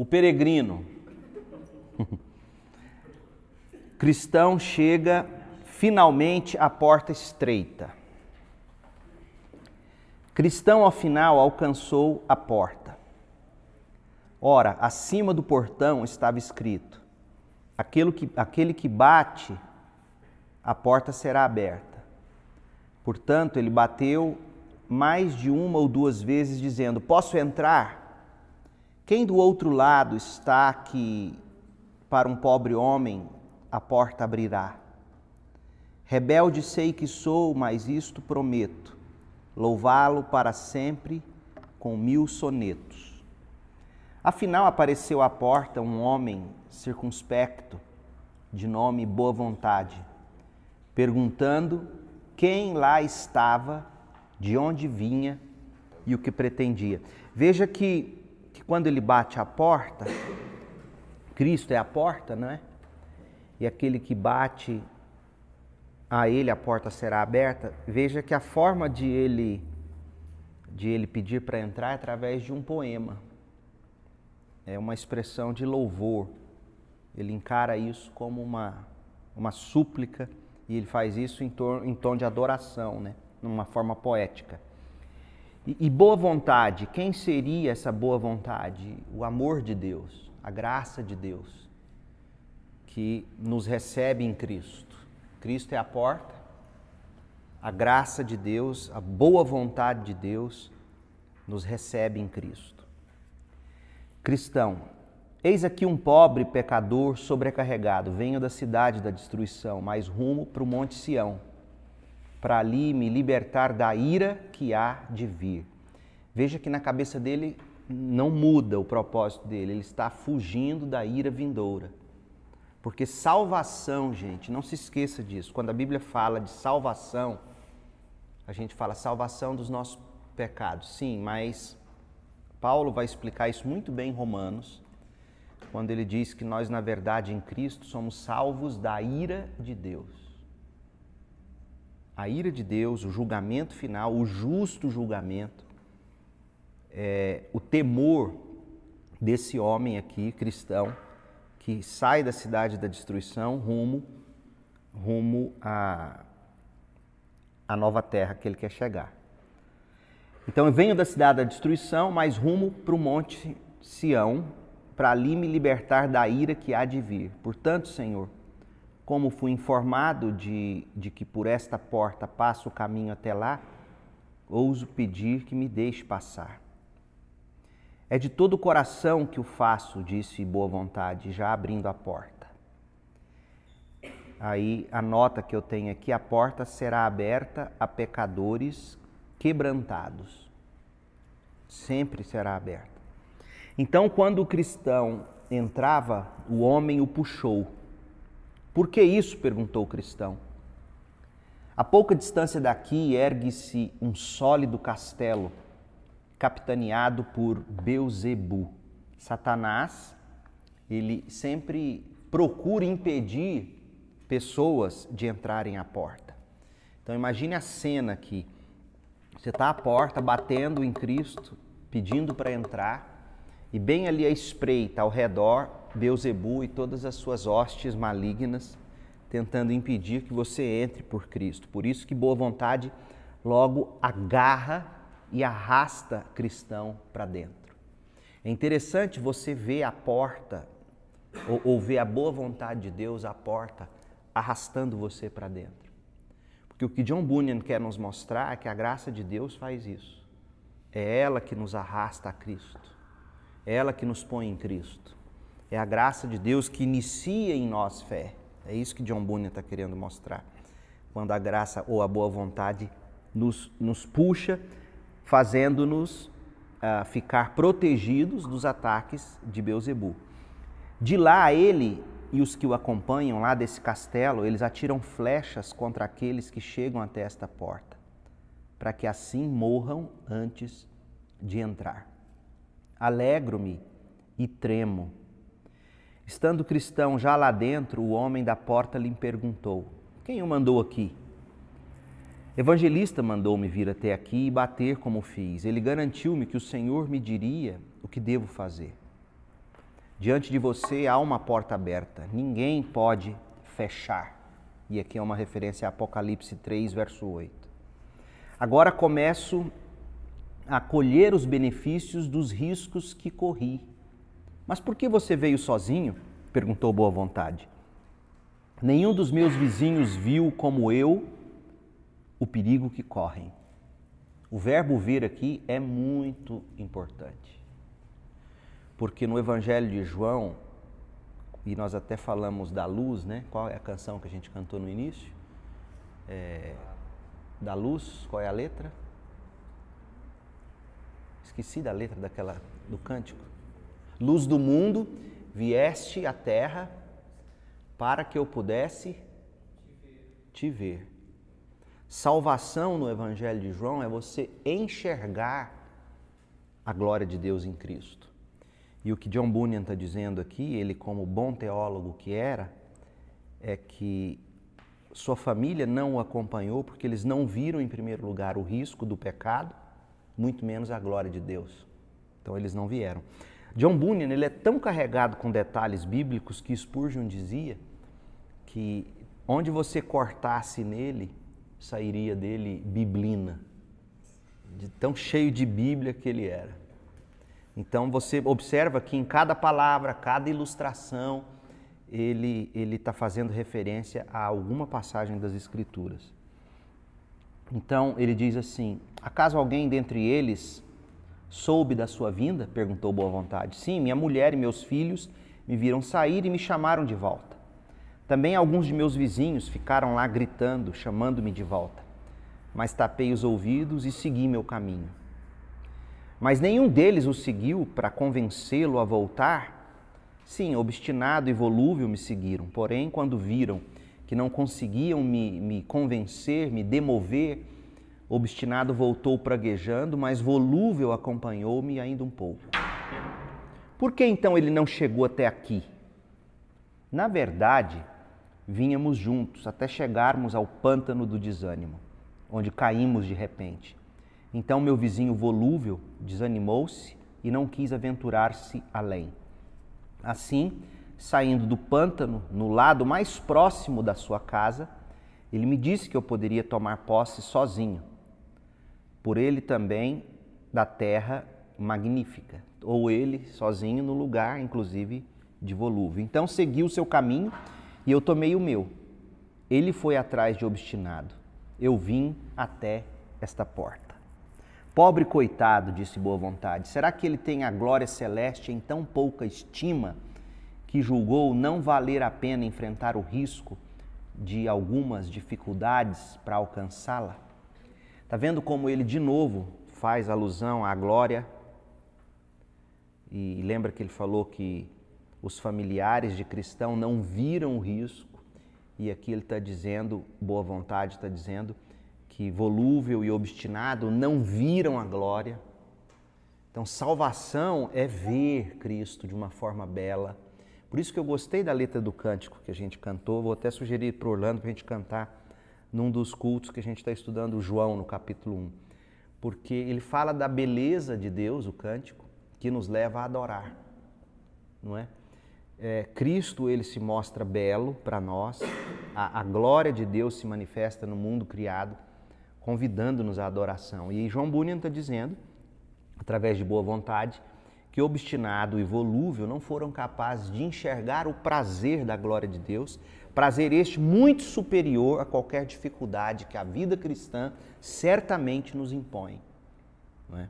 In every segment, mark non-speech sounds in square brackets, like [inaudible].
O peregrino. Cristão chega finalmente à porta estreita. Cristão, ao final, alcançou a porta. Ora, acima do portão estava escrito: aquele que, aquele que bate, a porta será aberta. Portanto, ele bateu mais de uma ou duas vezes, dizendo: Posso entrar? Quem do outro lado está que para um pobre homem a porta abrirá? Rebelde sei que sou, mas isto prometo: louvá-lo para sempre com mil sonetos. Afinal, apareceu à porta um homem circunspecto, de nome Boa Vontade, perguntando quem lá estava, de onde vinha e o que pretendia. Veja que, que quando ele bate a porta, Cristo é a porta, não é? E aquele que bate a ele a porta será aberta. Veja que a forma de ele de ele pedir para entrar é através de um poema. É uma expressão de louvor. Ele encara isso como uma uma súplica e ele faz isso em, em tom de adoração, né? numa forma poética. E, e boa vontade, quem seria essa boa vontade? O amor de Deus, a graça de Deus, que nos recebe em Cristo. Cristo é a porta, a graça de Deus, a boa vontade de Deus nos recebe em Cristo. Cristão, Eis aqui um pobre pecador sobrecarregado. Venho da cidade da destruição, mas rumo para o Monte Sião, para ali me libertar da ira que há de vir. Veja que na cabeça dele não muda o propósito dele, ele está fugindo da ira vindoura. Porque salvação, gente, não se esqueça disso. Quando a Bíblia fala de salvação, a gente fala salvação dos nossos pecados. Sim, mas Paulo vai explicar isso muito bem em Romanos quando ele diz que nós, na verdade, em Cristo, somos salvos da ira de Deus. A ira de Deus, o julgamento final, o justo julgamento, é, o temor desse homem aqui, cristão, que sai da cidade da destruição rumo, rumo à, à nova terra que ele quer chegar. Então eu venho da cidade da destruição, mas rumo para o monte Sião, para ali me libertar da ira que há de vir. Portanto, Senhor, como fui informado de, de que por esta porta passa o caminho até lá, ouso pedir que me deixe passar. É de todo o coração que o faço, disse boa vontade, já abrindo a porta. Aí a nota que eu tenho aqui: a porta será aberta a pecadores quebrantados. Sempre será aberta. Então, quando o cristão entrava, o homem o puxou. Por que isso? perguntou o cristão. A pouca distância daqui ergue-se um sólido castelo, capitaneado por Beuzebu. Satanás, ele sempre procura impedir pessoas de entrarem à porta. Então imagine a cena aqui. Você está à porta, batendo em Cristo, pedindo para entrar, e bem ali à espreita, ao redor, Beuzebu e todas as suas hostes malignas, tentando impedir que você entre por Cristo. Por isso que boa vontade logo agarra e arrasta cristão para dentro. É interessante você ver a porta, ou, ou ver a boa vontade de Deus à porta, arrastando você para dentro. Porque o que John Bunyan quer nos mostrar é que a graça de Deus faz isso. É ela que nos arrasta a Cristo. É ela que nos põe em Cristo. É a graça de Deus que inicia em nós fé. É isso que John Bunyan está querendo mostrar. Quando a graça ou a boa vontade nos, nos puxa, fazendo-nos uh, ficar protegidos dos ataques de Beuzebu. De lá, ele e os que o acompanham lá desse castelo, eles atiram flechas contra aqueles que chegam até esta porta, para que assim morram antes de entrar alegro-me e tremo. Estando cristão já lá dentro, o homem da porta lhe perguntou: Quem o mandou aqui? Evangelista mandou-me vir até aqui e bater como fiz. Ele garantiu-me que o Senhor me diria o que devo fazer. Diante de você há uma porta aberta, ninguém pode fechar. E aqui é uma referência a Apocalipse 3, verso 8. Agora começo a colher os benefícios dos riscos que corri. Mas por que você veio sozinho? perguntou Boa Vontade. Nenhum dos meus vizinhos viu como eu o perigo que correm. O verbo vir aqui é muito importante porque no Evangelho de João, e nós até falamos da luz, né? Qual é a canção que a gente cantou no início? É, da luz, qual é a letra? Esqueci da letra daquela do cântico. Luz do mundo, vieste à terra para que eu pudesse te ver. Salvação no Evangelho de João é você enxergar a glória de Deus em Cristo. E o que John Bunyan está dizendo aqui, ele como bom teólogo que era, é que sua família não o acompanhou porque eles não viram em primeiro lugar o risco do pecado, muito menos a glória de Deus. Então eles não vieram. John Bunyan ele é tão carregado com detalhes bíblicos que Spurgeon dizia que onde você cortasse nele, sairia dele biblina, de tão cheio de Bíblia que ele era. Então você observa que em cada palavra, cada ilustração, ele ele está fazendo referência a alguma passagem das Escrituras. Então ele diz assim: Acaso alguém dentre eles soube da sua vinda? perguntou Boa Vontade. Sim, minha mulher e meus filhos me viram sair e me chamaram de volta. Também alguns de meus vizinhos ficaram lá gritando, chamando-me de volta. Mas tapei os ouvidos e segui meu caminho. Mas nenhum deles o seguiu para convencê-lo a voltar. Sim, obstinado e volúvel me seguiram, porém, quando viram que não conseguiam me, me convencer, me demover, obstinado voltou praguejando, mas volúvel acompanhou-me ainda um pouco. Por que então ele não chegou até aqui? Na verdade, vínhamos juntos até chegarmos ao pântano do desânimo, onde caímos de repente. Então meu vizinho volúvel desanimou-se e não quis aventurar-se além. Assim, saindo do pântano, no lado mais próximo da sua casa, ele me disse que eu poderia tomar posse sozinho, por ele também da terra magnífica, ou ele sozinho no lugar, inclusive, de volúvel. Então seguiu o seu caminho e eu tomei o meu. Ele foi atrás de obstinado. Eu vim até esta porta. Pobre coitado, disse Boa Vontade, será que ele tem a glória celeste em tão pouca estima que julgou não valer a pena enfrentar o risco de algumas dificuldades para alcançá-la? Está vendo como ele de novo faz alusão à glória? E lembra que ele falou que os familiares de cristão não viram o risco, e aqui ele está dizendo, boa vontade está dizendo, que volúvel e obstinado não viram a glória. Então, salvação é ver Cristo de uma forma bela. Por isso que eu gostei da letra do cântico que a gente cantou. Vou até sugerir para Orlando para a gente cantar num dos cultos que a gente está estudando, João, no capítulo 1. Porque ele fala da beleza de Deus, o cântico, que nos leva a adorar, não é? é Cristo, ele se mostra belo para nós, a, a glória de Deus se manifesta no mundo criado convidando-nos à adoração. E João Bunyan está dizendo, através de boa vontade, que obstinado e volúvel não foram capazes de enxergar o prazer da glória de Deus, prazer este muito superior a qualquer dificuldade que a vida cristã certamente nos impõe. É?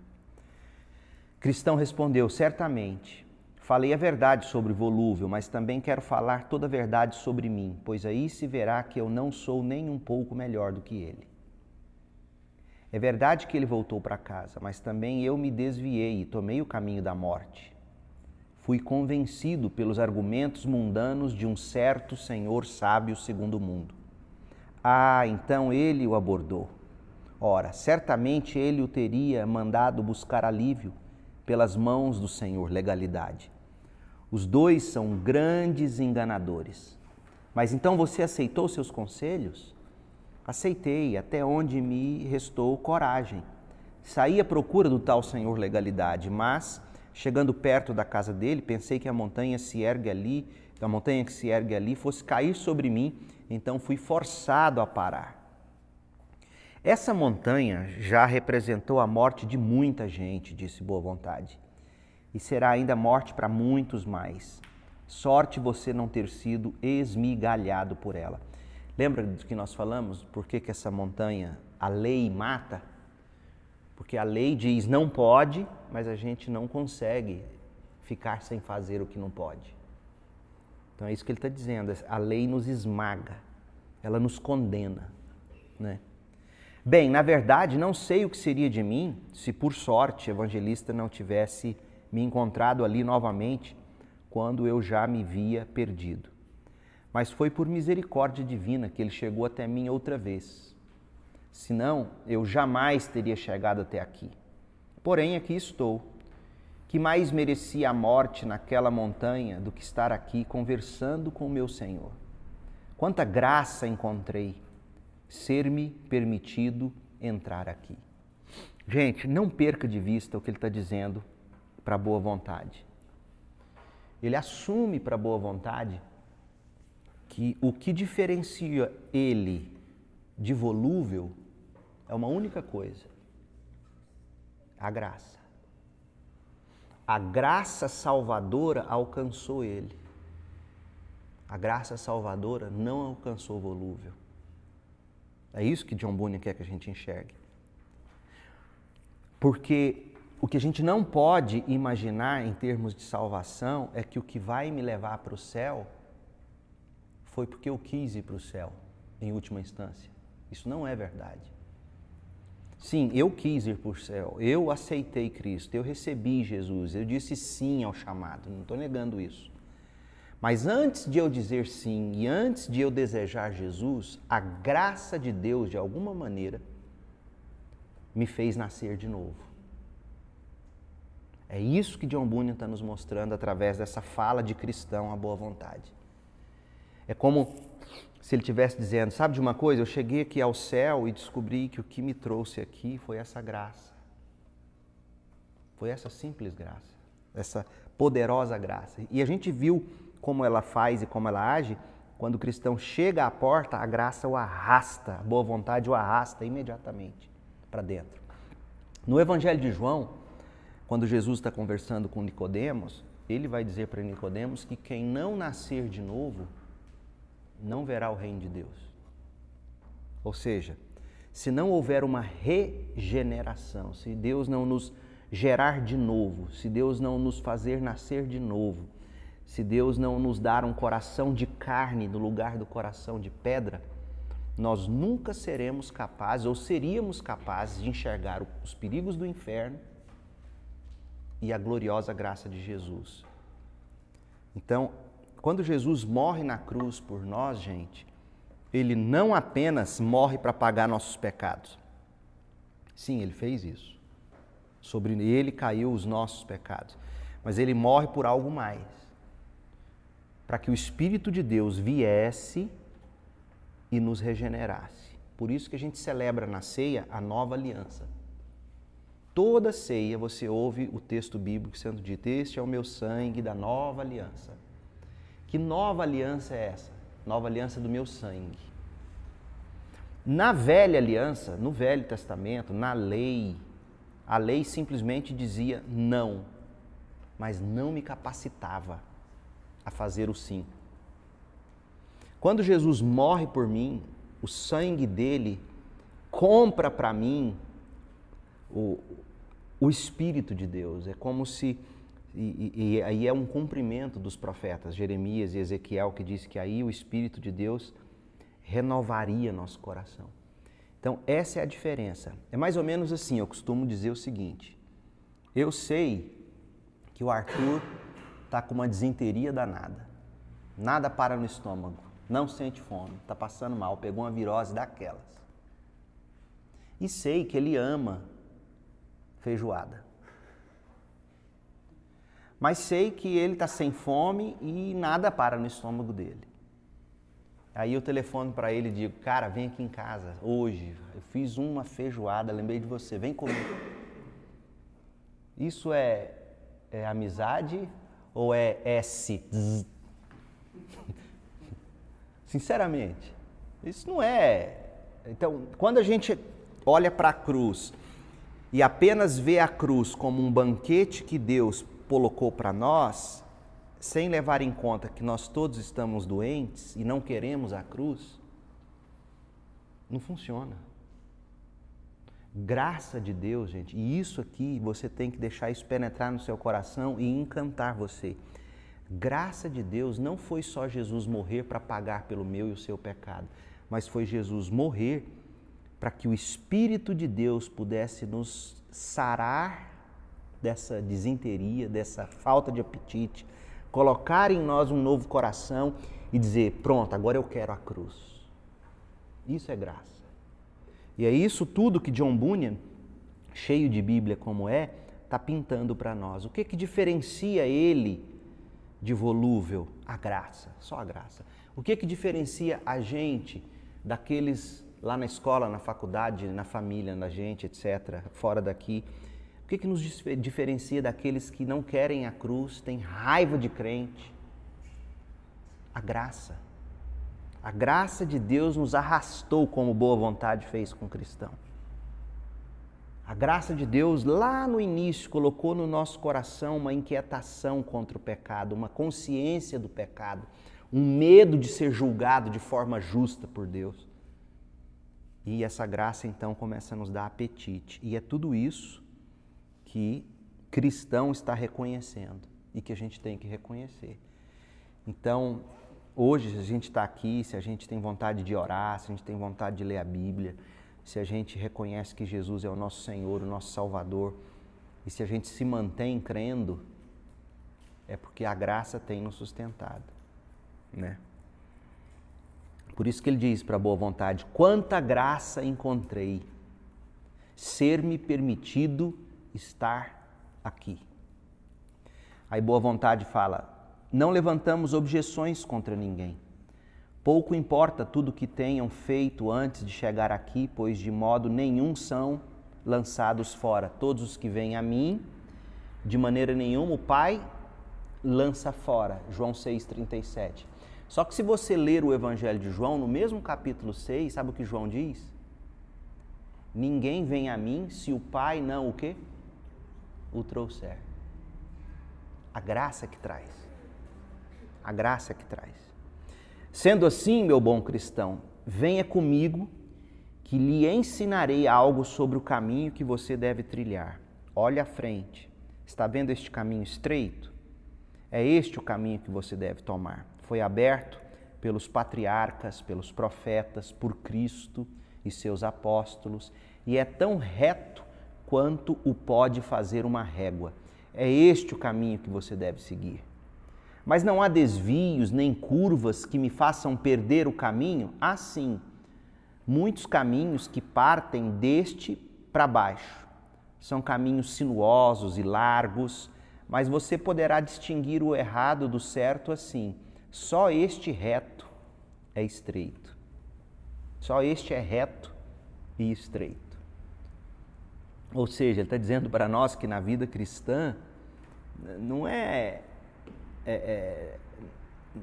Cristão respondeu: certamente. Falei a verdade sobre volúvel, mas também quero falar toda a verdade sobre mim, pois aí se verá que eu não sou nem um pouco melhor do que ele. É verdade que ele voltou para casa, mas também eu me desviei e tomei o caminho da morte. Fui convencido pelos argumentos mundanos de um certo senhor sábio segundo o mundo. Ah, então ele o abordou. Ora, certamente ele o teria mandado buscar alívio pelas mãos do Senhor legalidade. Os dois são grandes enganadores. Mas então você aceitou seus conselhos? Aceitei até onde me restou coragem. Saí à procura do tal Senhor legalidade, mas chegando perto da casa dele, pensei que a montanha se ergue ali, a montanha que se ergue ali fosse cair sobre mim, então fui forçado a parar. Essa montanha já representou a morte de muita gente, disse Boa Vontade, e será ainda morte para muitos mais. Sorte você não ter sido esmigalhado por ela. Lembra do que nós falamos? Por que, que essa montanha, a lei mata? Porque a lei diz não pode, mas a gente não consegue ficar sem fazer o que não pode. Então é isso que ele está dizendo. A lei nos esmaga, ela nos condena. Né? Bem, na verdade, não sei o que seria de mim se por sorte evangelista não tivesse me encontrado ali novamente quando eu já me via perdido. Mas foi por misericórdia divina que ele chegou até mim outra vez. Senão, eu jamais teria chegado até aqui. Porém, aqui estou. Que mais merecia a morte naquela montanha do que estar aqui conversando com o meu Senhor? Quanta graça encontrei ser-me permitido entrar aqui. Gente, não perca de vista o que ele está dizendo para boa vontade. Ele assume para boa vontade que o que diferencia ele de volúvel é uma única coisa: a graça. A graça salvadora alcançou ele. A graça salvadora não alcançou o volúvel. É isso que John Bunyan quer que a gente enxergue. Porque o que a gente não pode imaginar em termos de salvação é que o que vai me levar para o céu foi porque eu quis ir para o céu, em última instância. Isso não é verdade. Sim, eu quis ir para o céu, eu aceitei Cristo, eu recebi Jesus, eu disse sim ao chamado, não estou negando isso. Mas antes de eu dizer sim e antes de eu desejar Jesus, a graça de Deus, de alguma maneira, me fez nascer de novo. É isso que John Bunyan está nos mostrando através dessa fala de cristão à boa vontade. É como se ele estivesse dizendo: Sabe de uma coisa? Eu cheguei aqui ao céu e descobri que o que me trouxe aqui foi essa graça. Foi essa simples graça, essa poderosa graça. E a gente viu como ela faz e como ela age, quando o cristão chega à porta, a graça o arrasta, a boa vontade o arrasta imediatamente para dentro. No Evangelho de João, quando Jesus está conversando com Nicodemos, ele vai dizer para Nicodemos que quem não nascer de novo não verá o reino de Deus. Ou seja, se não houver uma regeneração, se Deus não nos gerar de novo, se Deus não nos fazer nascer de novo, se Deus não nos dar um coração de carne no lugar do coração de pedra, nós nunca seremos capazes ou seríamos capazes de enxergar os perigos do inferno e a gloriosa graça de Jesus. Então, quando Jesus morre na cruz por nós, gente, ele não apenas morre para pagar nossos pecados. Sim, ele fez isso. Sobre ele caiu os nossos pecados. Mas ele morre por algo mais para que o Espírito de Deus viesse e nos regenerasse. Por isso que a gente celebra na ceia a nova aliança. Toda ceia você ouve o texto bíblico sendo dito: Este é o meu sangue da nova aliança. Que nova aliança é essa? Nova aliança do meu sangue. Na velha aliança, no Velho Testamento, na lei, a lei simplesmente dizia não, mas não me capacitava a fazer o sim. Quando Jesus morre por mim, o sangue dele compra para mim o, o Espírito de Deus. É como se. E, e, e, aí é um cumprimento dos profetas Jeremias e Ezequiel que disse que aí o Espírito de Deus renovaria nosso coração. Então, essa é a diferença. É mais ou menos assim, eu costumo dizer o seguinte: eu sei que o Arthur está com uma desinteria danada. Nada para no estômago, não sente fome, está passando mal, pegou uma virose daquelas. E sei que ele ama feijoada. Mas sei que ele está sem fome e nada para no estômago dele. Aí eu telefono para ele e digo: Cara, vem aqui em casa hoje. Eu fiz uma feijoada, lembrei de você, vem comigo. Isso é é amizade ou é S? [laughs] Sinceramente, isso não é. Então, quando a gente olha para a cruz e apenas vê a cruz como um banquete que Deus colocou para nós, sem levar em conta que nós todos estamos doentes e não queremos a cruz, não funciona. Graça de Deus, gente, e isso aqui você tem que deixar isso penetrar no seu coração e encantar você. Graça de Deus não foi só Jesus morrer para pagar pelo meu e o seu pecado, mas foi Jesus morrer para que o Espírito de Deus pudesse nos sarar dessa desinteria, dessa falta de apetite, colocar em nós um novo coração e dizer: pronto, agora eu quero a cruz. Isso é graça. E é isso tudo que John Bunyan, cheio de Bíblia como é, está pintando para nós. O que, que diferencia ele de volúvel? A graça, só a graça. O que, que diferencia a gente daqueles lá na escola, na faculdade, na família, na gente, etc., fora daqui? Que, que nos diferencia daqueles que não querem a cruz, têm raiva de crente? A graça. A graça de Deus nos arrastou como boa vontade fez com o cristão. A graça de Deus, lá no início, colocou no nosso coração uma inquietação contra o pecado, uma consciência do pecado, um medo de ser julgado de forma justa por Deus. E essa graça então começa a nos dar apetite. E é tudo isso que cristão está reconhecendo e que a gente tem que reconhecer. Então, hoje, se a gente está aqui, se a gente tem vontade de orar, se a gente tem vontade de ler a Bíblia, se a gente reconhece que Jesus é o nosso Senhor, o nosso Salvador, e se a gente se mantém crendo, é porque a graça tem nos sustentado, né? Por isso que ele diz para a boa vontade: quanta graça encontrei, ser-me permitido estar aqui. Aí boa vontade fala: não levantamos objeções contra ninguém. Pouco importa tudo que tenham feito antes de chegar aqui, pois de modo nenhum são lançados fora. Todos os que vêm a mim, de maneira nenhuma o Pai lança fora. João 6,37. Só que se você ler o Evangelho de João, no mesmo capítulo 6, sabe o que João diz? Ninguém vem a mim se o Pai não o quê? O trouxer. A graça que traz. A graça que traz. Sendo assim, meu bom cristão, venha comigo que lhe ensinarei algo sobre o caminho que você deve trilhar. Olhe à frente. Está vendo este caminho estreito? É este o caminho que você deve tomar. Foi aberto pelos patriarcas, pelos profetas, por Cristo e seus apóstolos, e é tão reto quanto o pode fazer uma régua. É este o caminho que você deve seguir. Mas não há desvios nem curvas que me façam perder o caminho? Há sim. Muitos caminhos que partem deste para baixo. São caminhos sinuosos e largos, mas você poderá distinguir o errado do certo assim. Só este reto é estreito. Só este é reto e estreito. Ou seja, ele está dizendo para nós que na vida cristã não é, é, é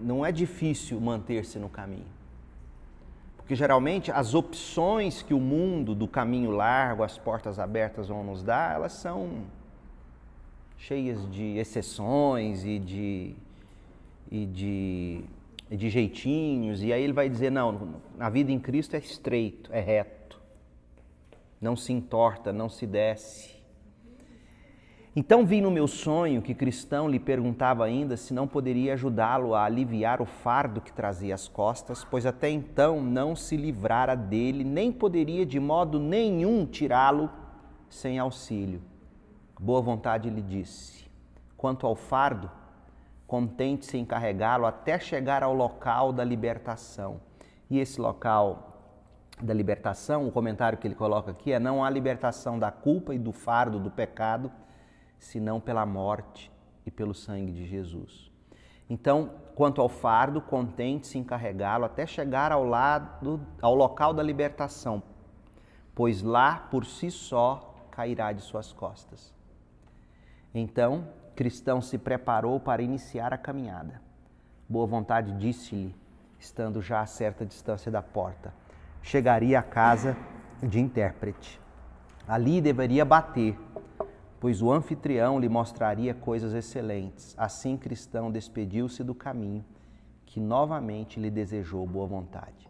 não é difícil manter-se no caminho. Porque geralmente as opções que o mundo do caminho largo, as portas abertas vão nos dar, elas são cheias de exceções e de, e de, de jeitinhos. E aí ele vai dizer: não, na vida em Cristo é estreito, é reto não se entorta, não se desce. Então vi no meu sonho que cristão lhe perguntava ainda se não poderia ajudá-lo a aliviar o fardo que trazia às costas, pois até então não se livrara dele, nem poderia de modo nenhum tirá-lo sem auxílio. Boa vontade lhe disse: Quanto ao fardo, contente-se em carregá-lo até chegar ao local da libertação. E esse local da libertação, o comentário que ele coloca aqui é: não há libertação da culpa e do fardo do pecado, senão pela morte e pelo sangue de Jesus. Então, quanto ao fardo, contente-se em carregá-lo até chegar ao lado, ao local da libertação, pois lá por si só cairá de suas costas. Então, cristão se preparou para iniciar a caminhada. Boa vontade disse-lhe, estando já a certa distância da porta, chegaria à casa de intérprete. Ali deveria bater, pois o anfitrião lhe mostraria coisas excelentes. Assim, cristão despediu-se do caminho, que novamente lhe desejou boa vontade.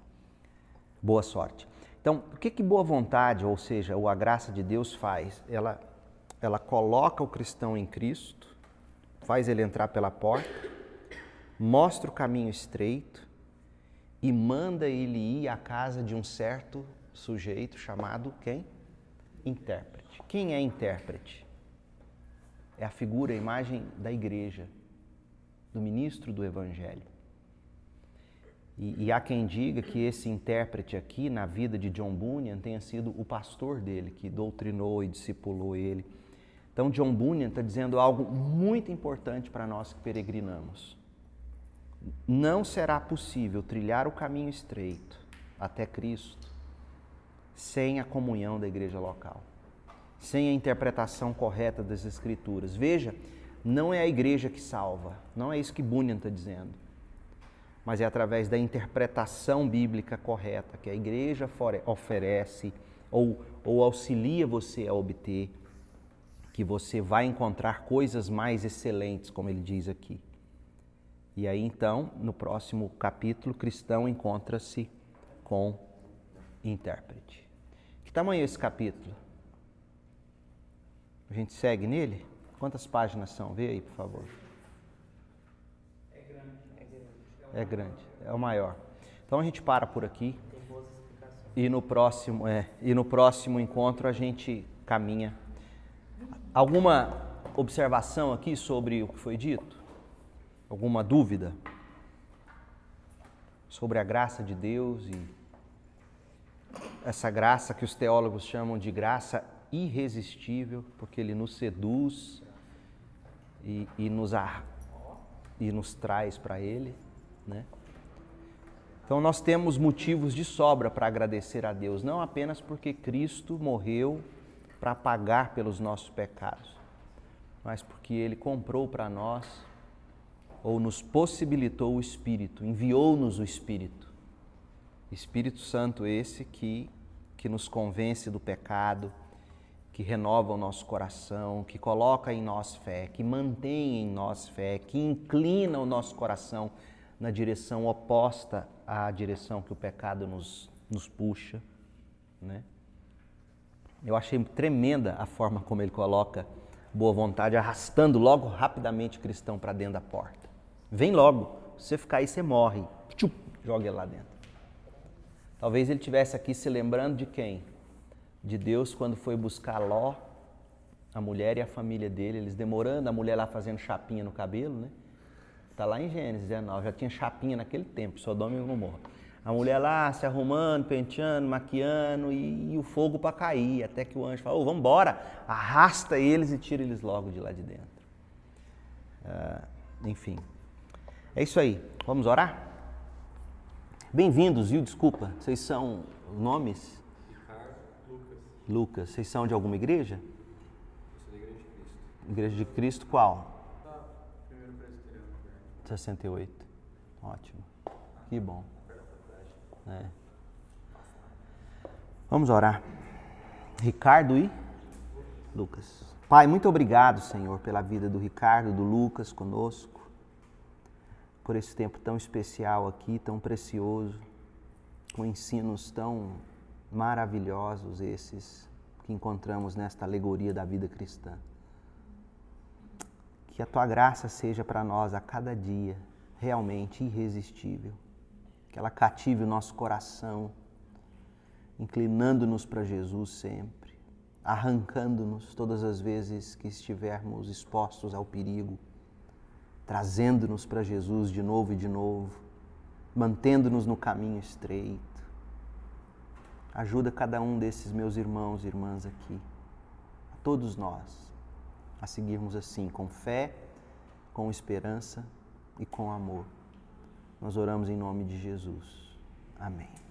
Boa sorte. Então, o que, que boa vontade, ou seja, ou a graça de Deus faz? Ela, ela coloca o cristão em Cristo, faz ele entrar pela porta, mostra o caminho estreito e manda ele ir à casa de um certo sujeito chamado quem? Intérprete. Quem é intérprete? É a figura, a imagem da igreja, do ministro do evangelho. E, e, há quem diga que esse intérprete aqui, na vida de John Bunyan, tenha sido o pastor dele, que doutrinou e discipulou ele. Então, John Bunyan está dizendo algo muito importante para nós que peregrinamos. Não será possível trilhar o caminho estreito até Cristo sem a comunhão da igreja local, sem a interpretação correta das Escrituras. Veja, não é a igreja que salva, não é isso que Bunyan está dizendo mas é através da interpretação bíblica correta que a igreja oferece ou, ou auxilia você a obter, que você vai encontrar coisas mais excelentes, como ele diz aqui. E aí então, no próximo capítulo, cristão encontra-se com intérprete. Que tamanho é esse capítulo? A gente segue nele? Quantas páginas são? Vê aí, por favor. É grande, é o maior. Então a gente para por aqui. E no próximo, é, e no próximo encontro a gente caminha. Alguma observação aqui sobre o que foi dito? Alguma dúvida? Sobre a graça de Deus e essa graça que os teólogos chamam de graça irresistível, porque ele nos seduz e, e nos, e nos traz para ele. Né? Então nós temos motivos de sobra para agradecer a Deus, não apenas porque Cristo morreu para pagar pelos nossos pecados, mas porque Ele comprou para nós ou nos possibilitou o Espírito, enviou-nos o Espírito. Espírito Santo esse que, que nos convence do pecado, que renova o nosso coração, que coloca em nós fé, que mantém em nós fé, que inclina o nosso coração na direção oposta à direção que o pecado nos, nos puxa. Né? Eu achei tremenda a forma como ele coloca boa vontade, arrastando logo rapidamente o cristão para dentro da porta. Vem logo, se você ficar aí, você morre. Tchup, joga ele lá dentro. Talvez ele tivesse aqui se lembrando de quem? De Deus quando foi buscar Ló, a mulher e a família dele, eles demorando, a mulher lá fazendo chapinha no cabelo, né? Está lá em Gênesis 19, já tinha chapinha naquele tempo, Sodoma e Gomorra. A mulher lá se arrumando, penteando, maquiando e, e o fogo para cair, até que o anjo falou, oh, vamos embora, arrasta eles e tira eles logo de lá de dentro. Uh, enfim, é isso aí. Vamos orar? Bem-vindos, viu? Desculpa, vocês são nomes? Ricardo, Lucas. Lucas, vocês são de alguma igreja? Eu sou da Igreja de Cristo. Igreja de Cristo qual? 68. Ótimo. Que bom. É. Vamos orar. Ricardo e Lucas. Pai, muito obrigado, Senhor, pela vida do Ricardo, do Lucas conosco, por esse tempo tão especial aqui, tão precioso, com ensinos tão maravilhosos esses que encontramos nesta alegoria da vida cristã. Que a tua graça seja para nós a cada dia realmente irresistível. Que ela cative o nosso coração, inclinando-nos para Jesus sempre, arrancando-nos todas as vezes que estivermos expostos ao perigo, trazendo-nos para Jesus de novo e de novo, mantendo-nos no caminho estreito. Ajuda cada um desses meus irmãos e irmãs aqui, a todos nós a seguirmos assim, com fé, com esperança e com amor. Nós oramos em nome de Jesus. Amém.